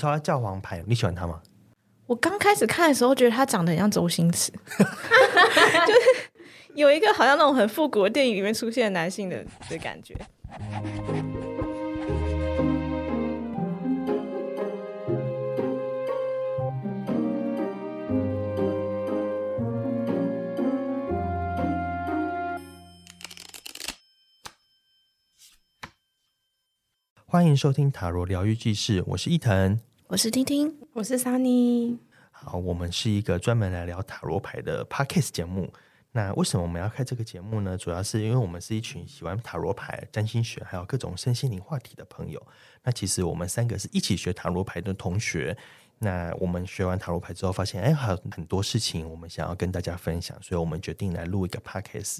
说他叫王牌，你喜欢他吗？我刚开始看的时候，觉得他长得很像周星驰，就是有一个好像那种很复古的电影里面出现的男性的的感觉。欢迎收听塔罗疗愈记事，我是伊藤，我是听听，我是 Sunny。好，我们是一个专门来聊塔罗牌的 Podcast 节目。那为什么我们要开这个节目呢？主要是因为我们是一群喜欢塔罗牌、占星学，还有各种身心灵话题的朋友。那其实我们三个是一起学塔罗牌的同学。那我们学完塔罗牌之后，发现哎，还有很多事情我们想要跟大家分享，所以我们决定来录一个 Podcast。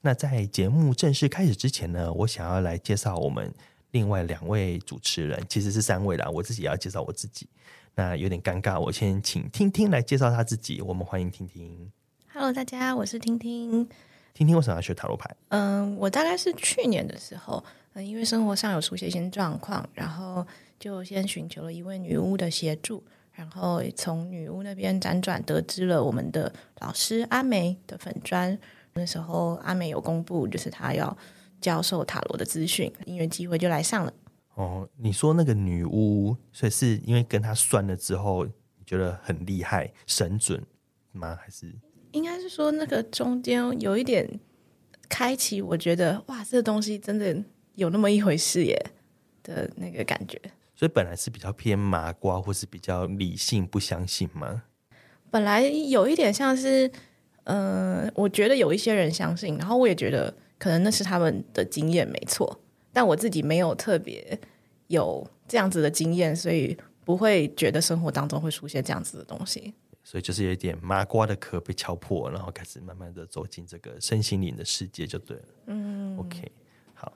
那在节目正式开始之前呢，我想要来介绍我们。另外两位主持人其实是三位啦，我自己也要介绍我自己，那有点尴尬，我先请听听来介绍他自己。我们欢迎听听。Hello，大家，我是听听。听听为什么要学塔罗牌？嗯，我大概是去年的时候，嗯，因为生活上有出现一些状况，然后就先寻求了一位女巫的协助，然后从女巫那边辗转得知了我们的老师阿梅的粉砖。那时候阿梅有公布，就是她要。教授塔罗的资讯，因缘机会就来上了。哦，你说那个女巫，所以是因为跟她算了之后，你觉得很厉害、神准吗？还是应该是说那个中间有一点开启，我觉得哇，这个东西真的有那么一回事耶的那个感觉。所以本来是比较偏麻瓜，或是比较理性，不相信吗？本来有一点像是，嗯、呃，我觉得有一些人相信，然后我也觉得。可能那是他们的经验没错，但我自己没有特别有这样子的经验，所以不会觉得生活当中会出现这样子的东西。所以就是有一点麻瓜的壳被敲破，然后开始慢慢的走进这个身心灵的世界就对了。嗯，OK 好。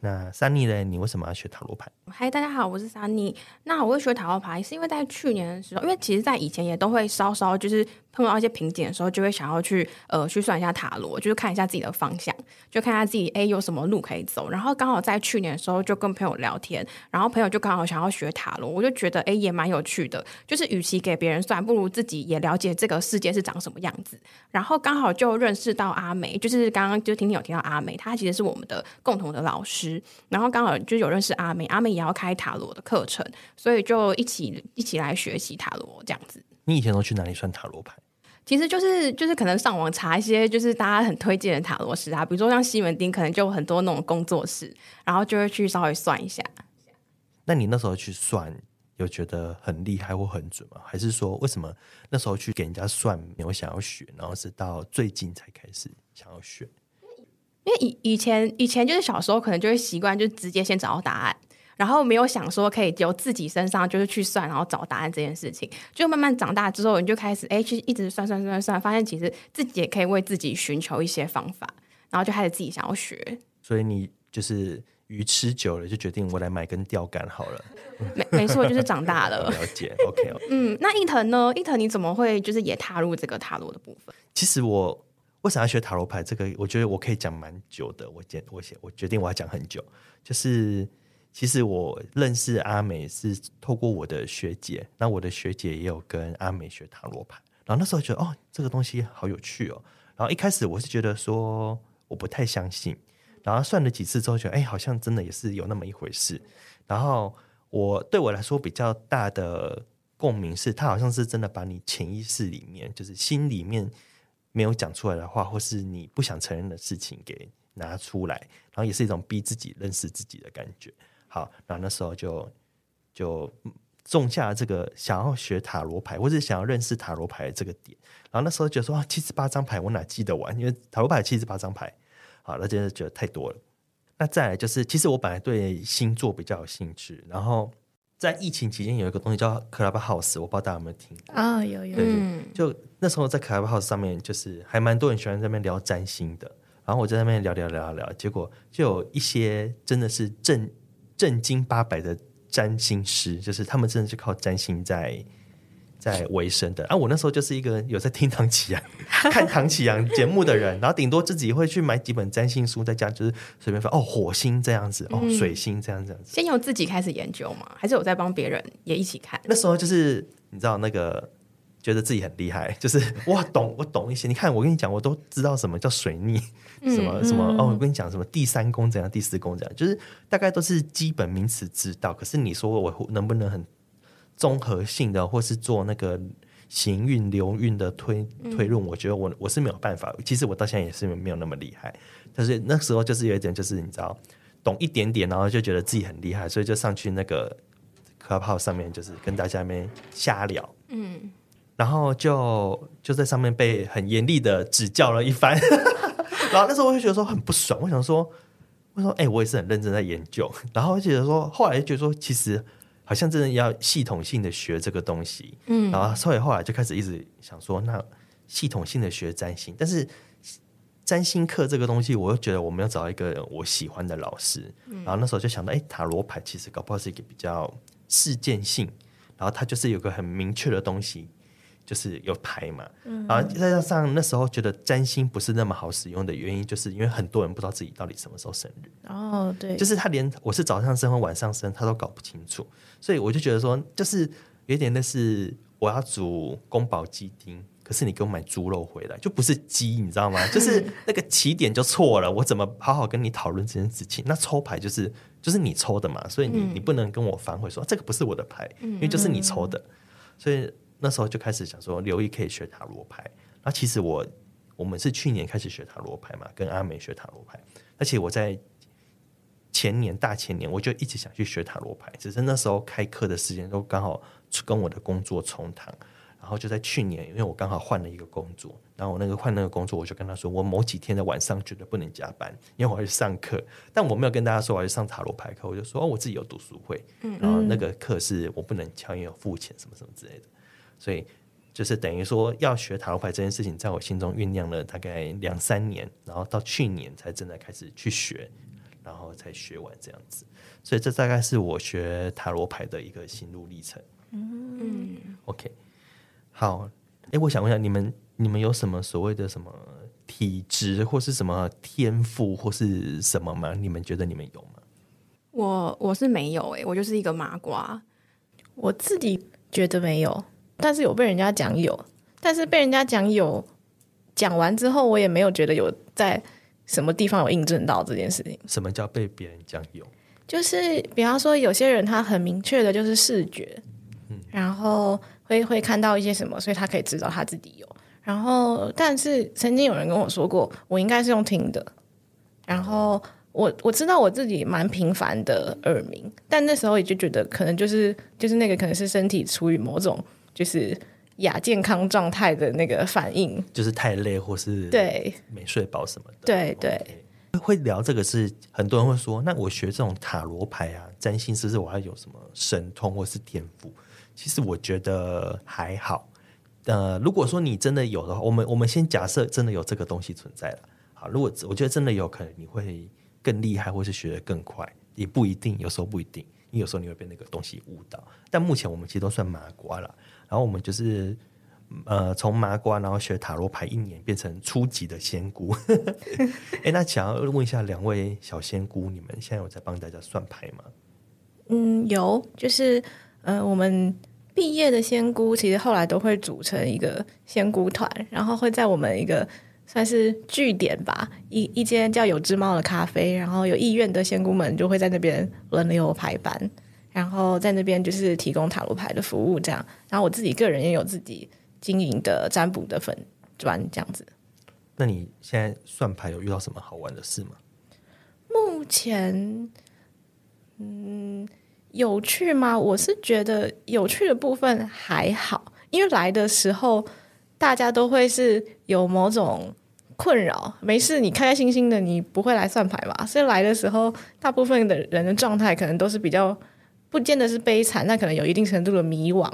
那 Sunny 呢？你为什么要学塔罗牌？嗨，大家好，我是 Sunny。那我会学塔罗牌，是因为在去年的时候，因为其实在以前也都会稍稍就是碰到一些瓶颈的时候，就会想要去呃去算一下塔罗，就是看一下自己的方向，就看一下自己哎有什么路可以走。然后刚好在去年的时候就跟朋友聊天，然后朋友就刚好想要学塔罗，我就觉得哎也蛮有趣的。就是与其给别人算，不如自己也了解这个世界是长什么样子。然后刚好就认识到阿梅，就是刚刚就听听有听到阿梅，她其实是我们的共同的老师。然后刚好就有认识阿梅，阿梅也要开塔罗的课程，所以就一起一起来学习塔罗这样子。你以前都去哪里算塔罗牌？其实就是就是可能上网查一些就是大家很推荐的塔罗师啊，比如说像西门町，可能就有很多那种工作室，然后就会去稍微算一下。那你那时候去算，有觉得很厉害或很准吗？还是说为什么那时候去给人家算没有想要学，然后是到最近才开始想要学？因为以以前以前就是小时候可能就会习惯就直接先找到答案，然后没有想说可以由自己身上就是去算，然后找答案这件事情。就慢慢长大之后，你就开始哎去一直算算算算，发现其实自己也可以为自己寻求一些方法，然后就开始自己想要学。所以你就是鱼吃久了，就决定我来买根钓竿好了。没没错，就是长大了。了解，OK, okay。嗯，那伊藤呢？伊藤你怎么会就是也踏入这个塔罗的部分？其实我。为什么要学塔罗牌？这个我觉得我可以讲蛮久的。我决我写我决定我要讲很久。就是其实我认识阿美是透过我的学姐，那我的学姐也有跟阿美学塔罗牌。然后那时候觉得哦，这个东西好有趣哦。然后一开始我是觉得说我不太相信，然后算了几次之后觉得哎，好像真的也是有那么一回事。然后我对我来说比较大的共鸣是，他好像是真的把你潜意识里面，就是心里面。没有讲出来的话，或是你不想承认的事情给拿出来，然后也是一种逼自己认识自己的感觉。好，然后那时候就就种下了这个想要学塔罗牌，或者想要认识塔罗牌的这个点。然后那时候觉得说啊，七十八张牌我哪记得完？因为塔罗牌七十八张牌，好，那真的觉得太多了。那再来就是，其实我本来对星座比较有兴趣，然后。在疫情期间，有一个东西叫 Clubhouse，我不知道大家有没有听啊？哦，有有。对，就那时候在 Clubhouse 上面，就是还蛮多人喜欢在那边聊占星的。然后我在那边聊聊聊聊，结果就有一些真的是正正经八百的占星师，就是他们真的是靠占星在在维生的。啊，我那时候就是一个有在听唐启阳、看唐启阳节目的人，然后顶多自己会去买几本占星书，在家就是随便翻哦，火星这样子，哦，水星这样这样子。先由自己开始研究嘛，还是有在帮别人也一起看？那时候就是你知道那个。觉得自己很厉害，就是 哇，懂我懂一些。你看，我跟你讲，我都知道什么叫水逆，什么、嗯、什么哦。我跟你讲，什么第三宫怎样，第四宫怎样，就是大概都是基本名词知道。可是你说我能不能很综合性的，或是做那个行运流运的推推论？我觉得我我是没有办法。其实我到现在也是没有那么厉害。但是那时候就是有一点，就是你知道，懂一点点，然后就觉得自己很厉害，所以就上去那个 Clubhouse 上面，就是跟大家那边瞎聊。嗯。然后就就在上面被很严厉的指教了一番，然后那时候我就觉得说很不爽，我想说，我说哎、欸，我也是很认真在研究，然后觉得说，后来就觉得说，其实好像真的要系统性的学这个东西，嗯，然后所以后来就开始一直想说，那系统性的学占星，但是占星课这个东西，我又觉得我们要找一个我喜欢的老师，然后那时候就想到，哎，塔罗牌其实搞不好是一个比较事件性，然后它就是有个很明确的东西。就是有牌嘛，然后再加上那时候觉得占星不是那么好使用的原因，就是因为很多人不知道自己到底什么时候生日。哦，对，就是他连我是早上生或晚上生，他都搞不清楚，所以我就觉得说，就是有点那是我要煮宫保鸡丁，可是你给我买猪肉回来，就不是鸡，你知道吗？就是那个起点就错了，我怎么好好跟你讨论这件事情？那抽牌就是就是你抽的嘛，所以你你不能跟我反悔说这个不是我的牌，因为就是你抽的，所以。那时候就开始想说，刘毅可以学塔罗牌。那其实我我们是去年开始学塔罗牌嘛，跟阿美学塔罗牌。而且我在前年大前年，我就一直想去学塔罗牌，只是那时候开课的时间都刚好跟我的工作冲堂。然后就在去年，因为我刚好换了一个工作，然后我那个换那个工作，我就跟他说，我某几天的晚上绝对不能加班，因为我要去上课。但我没有跟大家说我要去上塔罗牌课，我就说哦，我自己有读书会，然后那个课是我不能敲，因为有付钱什么什么之类的。所以就是等于说，要学塔罗牌这件事情，在我心中酝酿了大概两三年，然后到去年才真的开始去学，然后才学完这样子。所以这大概是我学塔罗牌的一个心路历程。嗯，OK，好。哎，我想问一下，你们你们有什么所谓的什么体质，或是什么天赋，或是什么吗？你们觉得你们有吗？我我是没有诶、欸，我就是一个麻瓜，我自己觉得没有。但是有被人家讲有，但是被人家讲有，讲完之后我也没有觉得有在什么地方有印证到这件事情。什么叫被别人讲有？就是比方说有些人他很明确的就是视觉，嗯，然后会会看到一些什么，所以他可以知道他自己有。然后但是曾经有人跟我说过，我应该是用听的，然后。我我知道我自己蛮频繁的耳鸣，但那时候也就觉得可能就是就是那个可能是身体处于某种就是亚健康状态的那个反应，就是太累或是对没睡饱什么的。对对，对，会聊这个是很多人会说，那我学这种塔罗牌啊、占星，是不是我要有什么神通或是天赋？其实我觉得还好。呃，如果说你真的有的话，我们我们先假设真的有这个东西存在了。好，如果我觉得真的有可能，你会。更厉害，或是学得更快，也不一定。有时候不一定，因为有时候你会被那个东西误导。但目前我们其实都算麻瓜了。然后我们就是呃，从麻瓜，然后学塔罗牌一年，变成初级的仙姑。哎，那想要问一下两位小仙姑，你们现在有在帮大家算牌吗？嗯，有，就是呃，我们毕业的仙姑，其实后来都会组成一个仙姑团，然后会在我们一个。算是据点吧，一一间叫有只猫的咖啡，然后有意愿的仙姑们就会在那边轮流排班，然后在那边就是提供塔罗牌的服务，这样。然后我自己个人也有自己经营的占卜的粉砖，这样子。那你现在算牌有遇到什么好玩的事吗？目前，嗯，有趣吗？我是觉得有趣的部分还好，因为来的时候。大家都会是有某种困扰，没事，你开开心心的，你不会来算牌吧？所以来的时候，大部分的人的状态可能都是比较，不见得是悲惨，但可能有一定程度的迷惘。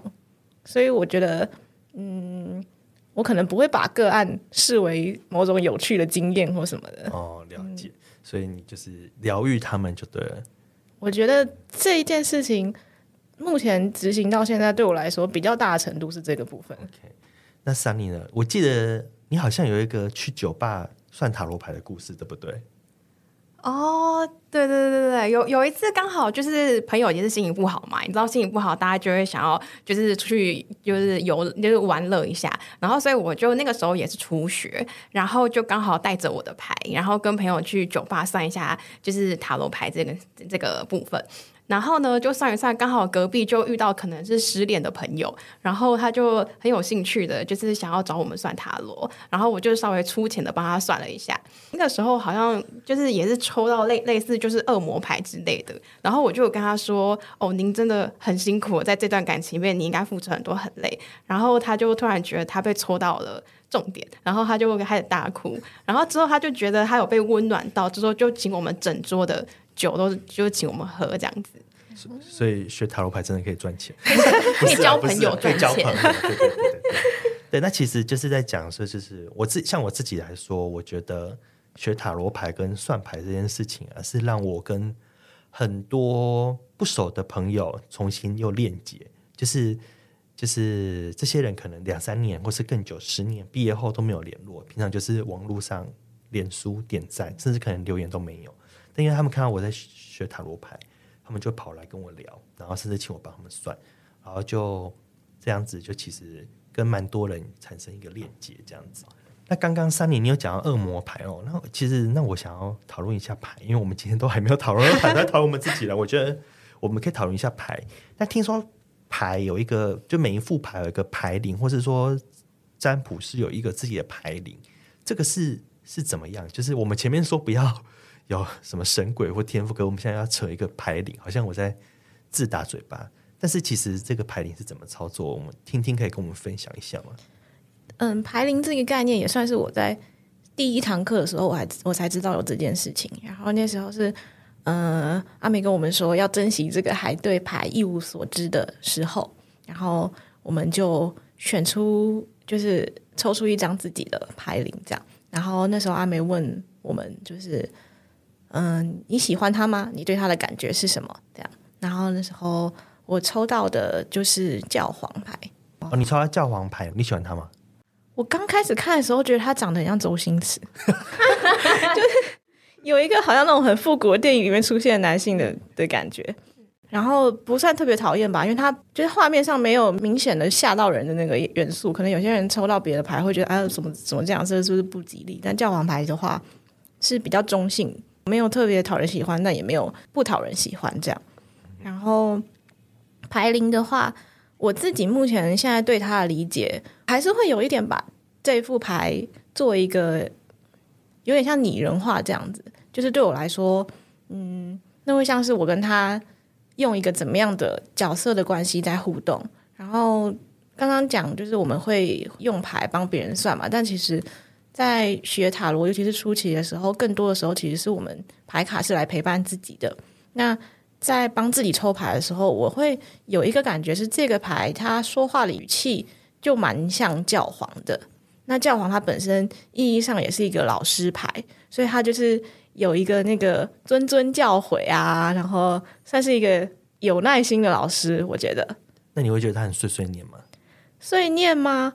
所以我觉得，嗯，我可能不会把个案视为某种有趣的经验或什么的。哦，了解。嗯，所以你就是疗愈他们就对了。我觉得这一件事情目前执行到现在，对我来说比较大的程度是这个部分。OK，那 Sunny 呢？我记得你好像有一个去酒吧算塔罗牌的故事，对不对？哦，对对对对对，有有一次刚好就是朋友也是心情不好嘛，你知道心情不好，大家就会想要就是出去就是游就是玩乐一下，然后所以我就那个时候也是初学，然后就刚好带着我的牌，然后跟朋友去酒吧算一下就是塔罗牌这个这个部分。然后呢，就算一算，刚好隔壁就遇到可能是失恋的朋友，然后他就很有兴趣的，就是想要找我们算塔罗，然后我就稍微粗浅的帮他算了一下。那个时候好像就是也是抽到类类似就是恶魔牌之类的，然后我就跟他说：“哦，您真的很辛苦，在这段感情里面你应该付出很多，很累。”然后他就突然觉得他被戳到了重点，然后他就开始大哭，然后之后他就觉得他有被温暖到，之后就请我们整桌的。酒都就请我们喝这样子，所以学塔罗牌真的可以赚钱，可以交朋友赚钱，交朋友。对对对对，对，那其实就是在讲说，就是我自像我自己来说，我觉得学塔罗牌跟算牌这件事情啊，是让我跟很多不熟的朋友重新又链接，就是就是这些人可能两三年或是更久，十年毕业后都没有联络，平常就是网络上脸书点赞，甚至可能留言都没有。但因为他们看到我在学塔罗牌，他们就跑来跟我聊，然后甚至请我帮他们算，然后就这样子，就其实跟蛮多人产生一个链接，这样子。那刚刚三年你有讲到恶魔牌哦，那其实那我想要讨论一下牌，因为我们今天都还没有讨论牌，在讨论我们自己了。我觉得我们可以讨论一下牌。那听说牌有一个，就每一副牌有一个牌灵，或是说占卜师有一个自己的牌灵，这个是是怎么样？就是我们前面说不要。有什么神鬼或天赋？可我们现在要扯一个牌灵，好像我在自打嘴巴。但是其实这个牌灵是怎么操作？我们听听，可以跟我们分享一下吗？嗯，牌灵这个概念也算是我在第一堂课的时候，我还我才知道有这件事情。然后那时候是，嗯，阿美跟我们说要珍惜这个还对牌一无所知的时候，然后我们就选出，就是抽出一张自己的牌灵，这样。然后那时候阿美问我们，就是。嗯，你喜欢他吗？你对他的感觉是什么？这样，然后那时候我抽到的就是教皇牌。哦，你抽到教皇牌，你喜欢他吗？我刚开始看的时候，觉得他长得很像周星驰，就是有一个好像那种很复古的电影里面出现男性的的感觉。然后不算特别讨厌吧，因为他就是画面上没有明显的吓到人的那个元素。可能有些人抽到别的牌会觉得，哎，怎么怎么这样，这是不是不吉利？但教皇牌的话是比较中性。没有特别讨人喜欢，但也没有不讨人喜欢这样。然后牌灵的话，我自己目前现在对他的理解，还是会有一点把这副牌做一个有点像拟人化这样子。就是对我来说，嗯，那会像是我跟他用一个怎么样的角色的关系在互动。然后刚刚讲就是我们会用牌帮别人算嘛，但其实。在学塔罗，尤其是初期的时候，更多的时候其实是我们牌卡是来陪伴自己的。那在帮自己抽牌的时候，我会有一个感觉是，这个牌他说话的语气就蛮像教皇的。那教皇他本身意义上也是一个老师牌，所以他就是有一个那个谆谆教诲啊，然后算是一个有耐心的老师。我觉得，那你会觉得他很碎碎念吗？碎念吗？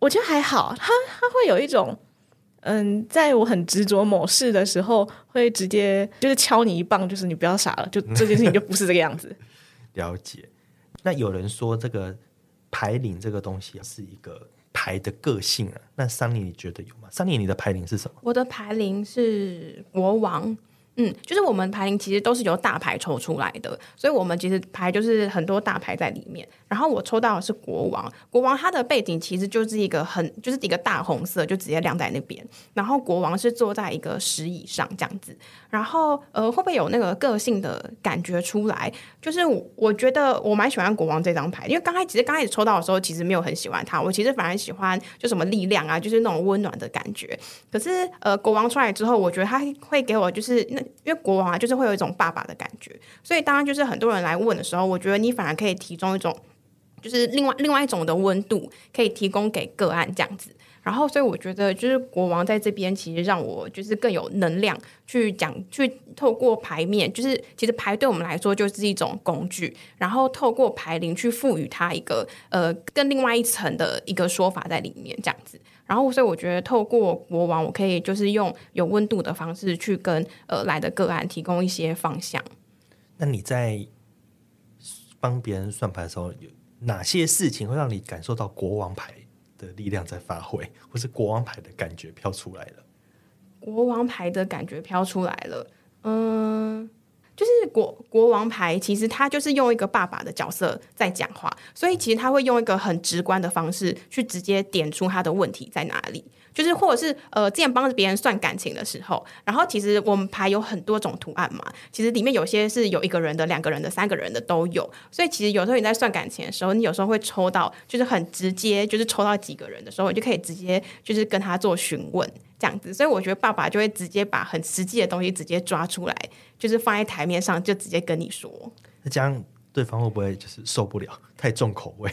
我觉得还好，他他会有一种。嗯，在我很执着某事的时候，会直接就是敲你一棒，就是你不要傻了，就这件事情就不是这个样子。了解。那有人说这个牌领这个东西是一个牌的个性啊，那桑尼你觉得有吗桑尼你的牌灵是什么？我的牌灵是国王。嗯，就是我们牌灵其实都是由大牌抽出来的，所以我们其实牌就是很多大牌在里面。然后我抽到的是国王，国王他的背景其实就是一个很就是一个大红色，就直接亮在那边。然后国王是坐在一个石椅上这样子。然后呃，会不会有那个个性的感觉出来？就是我，觉得我蛮喜欢国王这张牌，因为刚开始其实刚开始抽到的时候，其实没有很喜欢他。我其实反而喜欢就什么力量啊，就是那种温暖的感觉。可是呃，国王出来之后，我觉得他会给我就是那。因为国王啊，就是会有一种爸爸的感觉，所以当然就是很多人来问的时候，我觉得你反而可以提供一种，就是另外另外一种的温度，可以提供给个案这样子。然后，所以我觉得就是国王在这边其实让我就是更有能量去讲，去透过牌面，就是其实牌对我们来说就是一种工具，然后透过牌灵去赋予它一个呃更另外一层的一个说法在里面，这样子。然后，所以我觉得透过国王，我可以就是用有温度的方式去跟呃来的个案提供一些方向。那你在帮别人算牌的时候，有哪些事情会让你感受到国王牌的力量在发挥，或是国王牌的感觉飘出来了？国王牌的感觉飘出来了，嗯。就是国国王牌，其实他就是用一个爸爸的角色在讲话，所以其实他会用一个很直观的方式去直接点出他的问题在哪里。就是或者是呃，之前帮着别人算感情的时候，然后其实我们牌有很多种图案嘛，其实里面有些是有一个人的、两个人的、三个人的都有。所以其实有时候你在算感情的时候，你有时候会抽到，就是很直接，就是抽到几个人的时候，你就可以直接就是跟他做询问这样子。所以我觉得爸爸就会直接把很实际的东西直接抓出来。就是放在台面上，就直接跟你说。那这样对方会不会就是受不了？太重口味？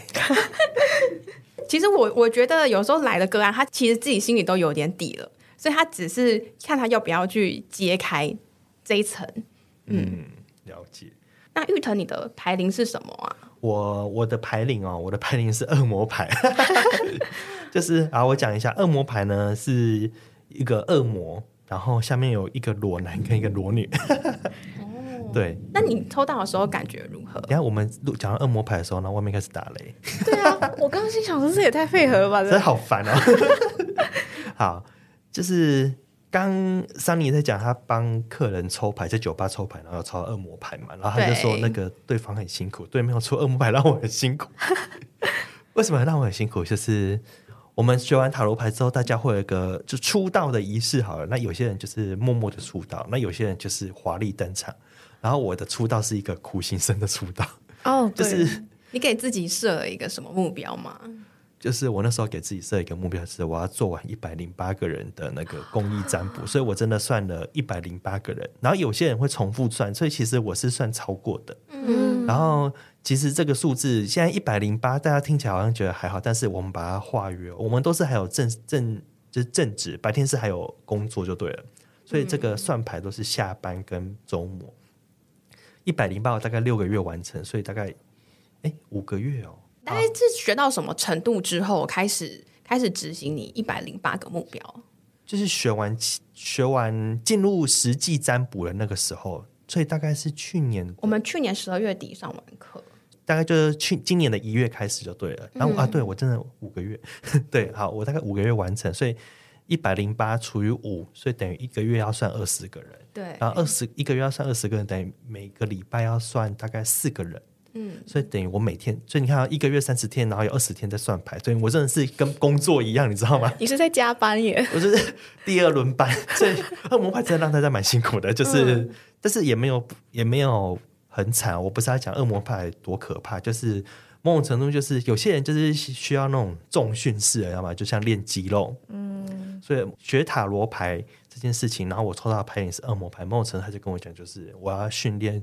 其实我我觉得有时候来的个案，他其实自己心里都有点底了，所以他只是看他要不要去揭开这一层。嗯，嗯，了解。那玉腾，你的牌灵是什么啊？我我的牌灵哦，我的牌灵是恶魔牌，就是啊，我讲一下恶魔牌呢，是一个恶魔。然后下面有一个裸男跟一个裸女，哦，对。那你抽到的时候感觉如何？等下我们讲到恶魔牌的时候，然后外面开始打雷。对啊，我刚刚心想说这也太配合了吧，真好烦哦。好，就是刚桑尼在讲他帮客人抽牌，在酒吧抽牌，然后抽到恶魔牌嘛，然后他就说那个对方很辛苦，对，面有抽恶魔牌让我很辛苦。为什么让我很辛苦？就是。我们学完塔罗牌之后，大家会有一个就出道的仪式，好了。那有些人就是默默的出道，那有些人就是华丽登场。然后我的出道是一个苦行僧的出道。哦，就是你给自己设了一个什么目标吗？就是我那时候给自己设一个目标是，我要做完一百零八个人的那个公益占卜，所以我真的算了一百零八个人。然后有些人会重复算，所以其实我是算超过的。嗯，然后。其实这个数字现在一百零八，大家听起来好像觉得还好，但是我们把它化约，我们都是还有正正就是正职，白天是还有工作就对了，所以这个算牌都是下班跟周末。一百零八我大概六个月完成，所以大概哎五个月哦。大概是学到什么程度之后开始开始执行你一百零八个目标？就是学完学完进入实际占卜的那个时候，所以大概是去年我们去年十二月底上完课。大概就是去今年的一月开始就对了，然后、嗯、啊，对我真的五个月，对，好，我大概五个月完成，所以一百零八除以五，所以等于一个月要算二十个人，对，然后二十一个月要算二十个人，等于每个礼拜要算大概四个人，嗯，所以等于我每天，所以你看一个月三十天，然后有二十天在算牌，所以我真的是跟工作一样，你知道吗？你是在加班耶？我是第二轮班，所以恶魔牌真的让大家蛮辛苦的，就是，嗯、但是也没有也没有。很惨，我不是在讲恶魔牌多可怕，就是某种程度，就是有些人就是需要那种重训式，知道吗？就像练肌肉。嗯，所以学塔罗牌这件事情，然后我抽到的牌也是恶魔牌，某种程度他就跟我讲，就是我要训练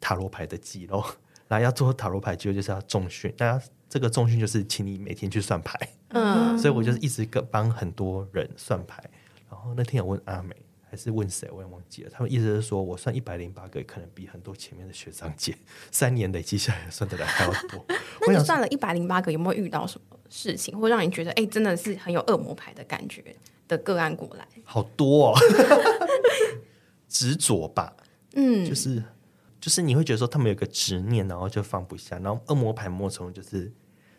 塔罗牌的肌肉，然后要做塔罗牌肌肉就是要重训，大家这个重训就是请你每天去算牌。嗯，所以我就是一直跟帮很多人算牌，然后那天有问阿美。还是问谁？我也忘记了。他们意思是说，我算一百零八个，可能比很多前面的学长姐三年累积下来算得来还要多。那你算了一百零八个，有没有遇到什么事情，或让你觉得哎、欸，真的是很有恶魔牌的感觉的个案过来？好多哦，执着吧。嗯，就是就是你会觉得说他们有个执念，然后就放不下。然后恶魔牌魔虫就是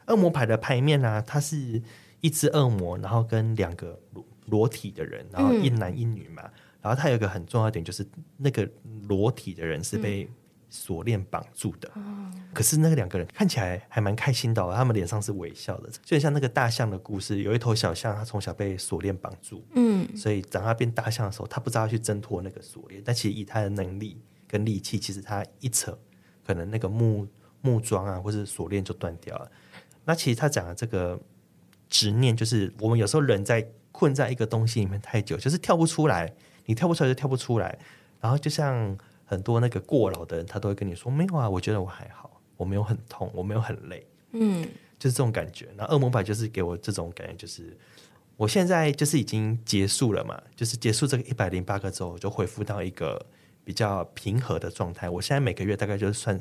恶魔牌的牌面啊，它是一只恶魔，然后跟两个裸体的人，然后一男一女嘛。嗯然后他有一个很重要的点，就是那个裸体的人是被锁链绑住的。嗯、可是那个两个人看起来还蛮开心的，他们脸上是微笑的，就像那个大象的故事，有一头小象，它从小被锁链绑住，嗯，所以长大变大象的时候，它不知道要去挣脱那个锁链，但其实以它的能力跟力气，其实它一扯，可能那个木木桩啊，或是锁链就断掉了。那其实他讲的这个执念，就是我们有时候人在困在一个东西里面太久，就是跳不出来。你跳不出来就跳不出来，然后就像很多那个过劳的人，他都会跟你说没有啊，我觉得我还好，我没有很痛，我没有很累，嗯，就是这种感觉。那恶魔牌就是给我这种感觉，就是我现在就是已经结束了嘛，就是结束这个一百零八个之后，就恢复到一个比较平和的状态。我现在每个月大概就是算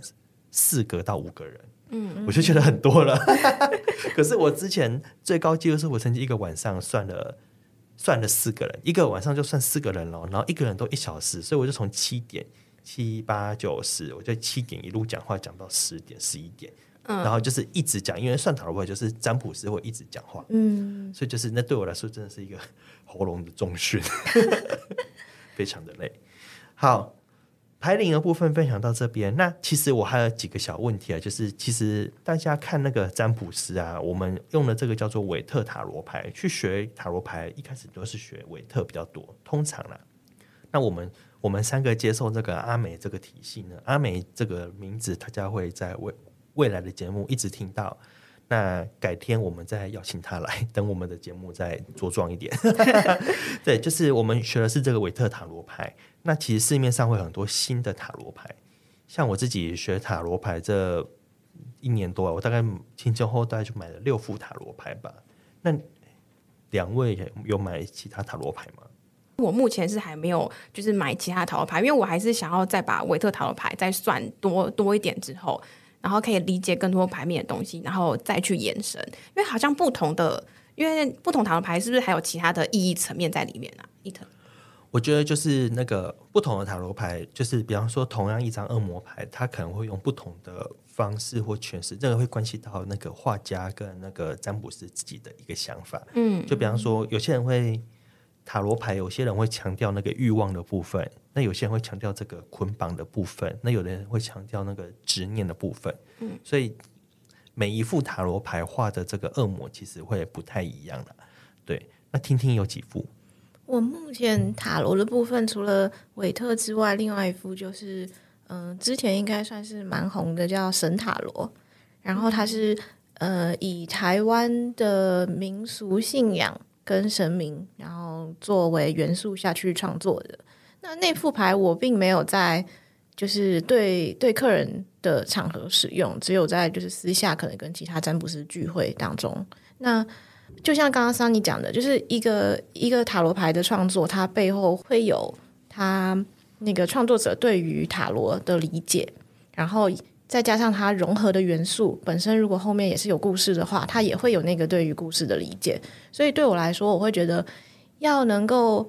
四个到五个人，嗯，我就觉得很多了。可是我之前最高纪录是我曾经一个晚上算了算了四个人，一个晚上就算四个人了，然后一个人都一小时，所以我就从七点七八九十，我就七点一路讲话讲到十点十一点。嗯、然后就是一直讲，因为算塔罗牌就是占卜师会一直讲话，嗯，所以就是那对我来说真的是一个喉咙的重训，非常的累。好，牌灵的部分分享到这边，那其实我还有几个小问题啊，就是其实大家看那个占卜师啊，我们用的这个叫做韦特塔罗牌去学塔罗牌，一开始都是学韦特比较多，通常啦。那我们我们三个接受这个阿美这个体系呢，阿美这个名字大家会在未未来的节目一直听到，那改天我们再邀请他来，等我们的节目再茁壮一点。对，就是我们学的是这个韦特塔罗牌。那其实市面上会很多新的塔罗牌，像我自己学塔罗牌这一年多，我大概前前后大概就买了六副塔罗牌吧。那两位有买其他塔罗牌吗？我目前是还没有，就是买其他塔罗牌，因为我还是想要再把维特塔罗牌再算多多一点之后。然后可以理解更多牌面的东西，然后再去延伸。因为好像不同的，因为不同塔罗牌是不是还有其他的意义层面在里面啊？伊藤，我觉得就是那个不同的塔罗牌，就是比方说同样一张恶魔牌，它可能会用不同的方式或诠释，这个会关系到那个画家跟那个占卜师自己的一个想法。嗯，就比方说有些人会。塔罗牌有些人会强调那个欲望的部分，那有些人会强调这个捆绑的部分，那有的人会强调那个执念的部分。嗯，所以每一副塔罗牌画的这个恶魔其实会不太一样了。对，那听听有几副？我目前塔罗的部分除了韦特之外，另外一副就是嗯、呃，之前应该算是蛮红的，叫神塔罗。然后它是呃，以台湾的民俗信仰。跟神明，然后作为元素下去创作的。那那副牌我并没有在，就是对对客人的场合使用，只有在就是私下可能跟其他占卜师聚会当中。那就像刚刚桑尼讲的，就是一个一个塔罗牌的创作，它背后会有他那个创作者对于塔罗的理解，然后。再加上它融合的元素本身，如果后面也是有故事的话，它也会有那个对于故事的理解。所以对我来说，我会觉得要能够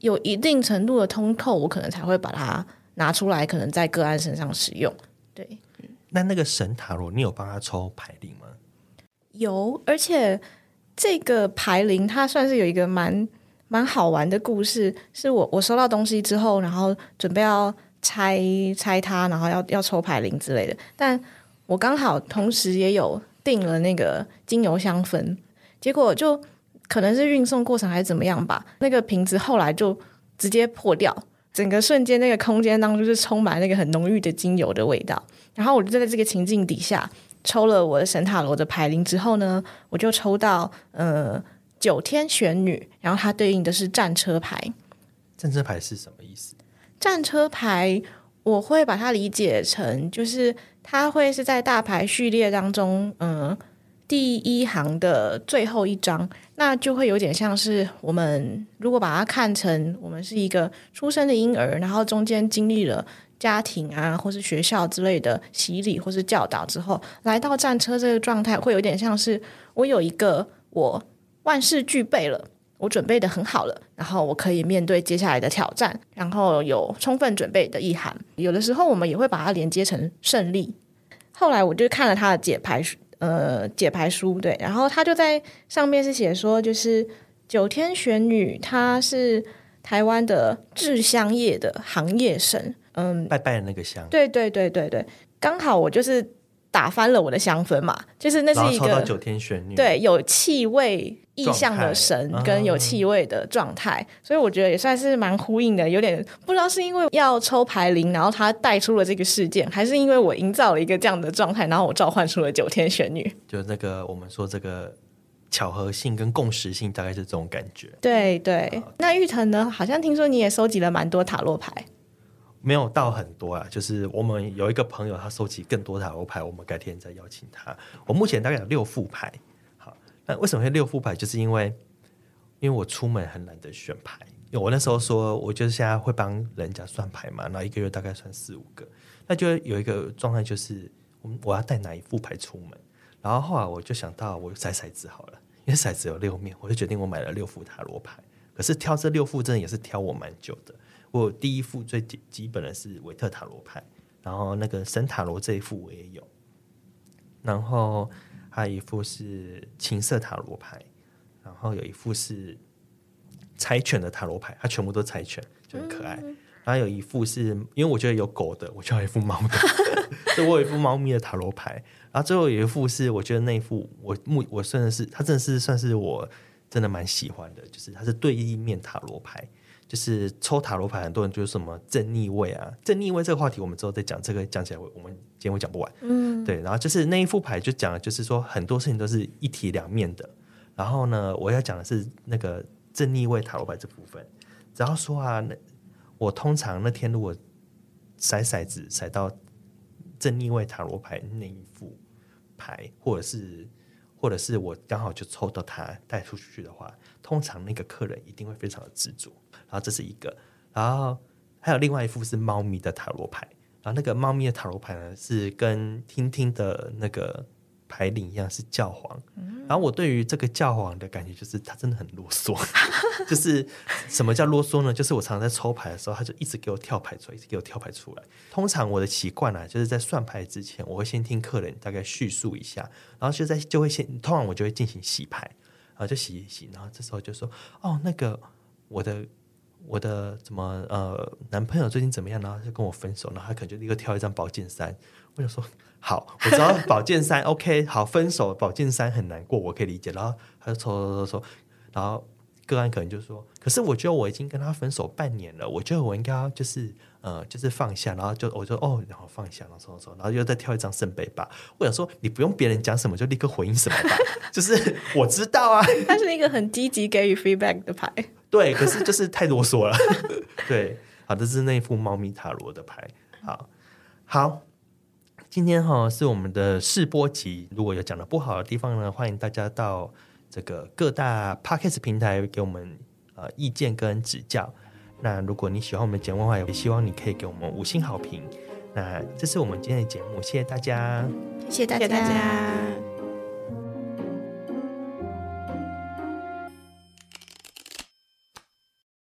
有一定程度的通透，我可能才会把它拿出来，可能在个案身上使用。对，那那个神塔罗，你有帮他抽牌灵吗？有，而且这个牌灵它算是有一个蛮蛮好玩的故事，是我我收到东西之后，然后准备要。拆拆它，然后要要抽牌灵之类的。但我刚好同时也有订了那个精油香氛，结果就可能是运送过程还是怎么样吧，那个瓶子后来就直接破掉，整个瞬间那个空间当中就是充满那个很浓郁的精油的味道。然后我就在这个情境底下抽了我的神塔罗的牌灵之后呢，我就抽到呃九天玄女，然后它对应的是战车牌。战车牌是什么意思？战车牌，我会把它理解成，就是它会是在大牌序列当中，嗯，第一行的最后一张，那就会有点像是我们如果把它看成我们是一个出生的婴儿，然后中间经历了家庭啊，或是学校之类的洗礼或是教导之后，来到战车这个状态，会有点像是我有一个我万事俱备了。我准备的很好了，然后我可以面对接下来的挑战，然后有充分准备的意涵。有的时候我们也会把它连接成胜利。后来我就看了他的解牌书，呃，解牌书对，然后他就在上面是写说，就是九天玄女，她是台湾的制香业的行业神，嗯，拜拜的那个香，对对对对对，刚好我就是。打翻了我的香氛嘛，就是那是一个九天玄女，对，有气味意象的神跟有气味的状态，所以我觉得也算是蛮呼应的。有点不知道是因为要抽牌灵，然后他带出了这个事件，还是因为我营造了一个这样的状态，然后我召唤出了九天玄女。就那个我们说这个巧合性跟共识性，大概是这种感觉。对对，那玉腾呢？好像听说你也收集了蛮多塔罗牌。没有到很多啊，就是我们有一个朋友，他收集更多塔罗牌，我们改天再邀请他。我目前大概有六副牌。好，那为什么会六副牌？就是因为因为我出门很懒得选牌，因为我那时候说，我就是现在会帮人家算牌嘛，然后一个月大概算四五个，那就有一个状态就是，我我要带哪一副牌出门，然后后来我就想到，我筛骰子好了，因为骰子有六面，我就决定我买了六副塔罗牌。可是挑这六副真的也是挑我蛮久的，我第一副最基基本的是维特塔罗牌，然后那个神塔罗这一副我也有，然后还有一副是情色塔罗牌。然后有一副是柴犬的塔罗牌，它全部都柴犬，就很可爱。嗯、然后有一副是因为我觉得有狗的，我就要一副猫的，所以我有一副猫咪的塔罗牌。然后最后有一副是我觉得那一副我目我算的是它真的是算是我真的蛮喜欢的，就是它是对立面塔罗牌，就是抽塔罗牌很多人就是什么正逆位啊，正逆位这个话题我们之后再讲，这个讲起来我们今天会讲不完。嗯，对。然后就是那一副牌就讲的就是说很多事情都是一体两面的。然后呢，我要讲的是那个正逆位塔罗牌这部分。只要说啊，那我通常那天如果筛骰子甩到正逆位塔罗牌那一副牌，或者是或者是我刚好就抽到它带出去的话，通常那个客人一定会非常的执着。然后这是一个，然后还有另外一副是猫咪的塔罗牌。然后那个猫咪的塔罗牌呢，是跟听听的那个。牌领一样是教皇，嗯、然后我对于这个教皇的感觉就是他真的很啰嗦，就是什么叫啰嗦呢？就是我常常在抽牌的时候，他就一直给我跳牌出来，一直给我跳牌出来。通常我的习惯呢、啊，就是在算牌之前，我会先听客人大概叙述一下，然后就在就会先，通常我就会进行洗牌，然后就洗一洗，然后这时候就说哦，那个我的我的怎么呃男朋友最近怎么样？然后就跟我分手，然后他可能就立刻跳一张宝剑三，我就说。好，我知道宝剑三，OK，好，分手，宝剑三很难过，我可以理解。然后他就抽抽抽抽，然后个案可能就说，可是我觉得我已经跟他分手半年了，我觉得我应该要就是呃，就是放下。然后就我就哦，然后放下，然后抽抽抽，然后又再跳一张圣杯八。我想说，你不用别人讲什么就立刻回应什么吧，就是我知道啊。他是一个很积极给予 feedback 的牌，对，可是就是太啰嗦了。对，好，这是那副猫咪塔罗的牌，好，好。今天哈是我们的试播集，如果有讲的不好的地方呢，欢迎大家到这个各大 Podcast 平台给我们呃意见跟指教。那如果你喜欢我们的节目的话，也希望你可以给我们五星好评。那这是我们今天的节目，谢谢大家，谢谢大家。谢谢大家。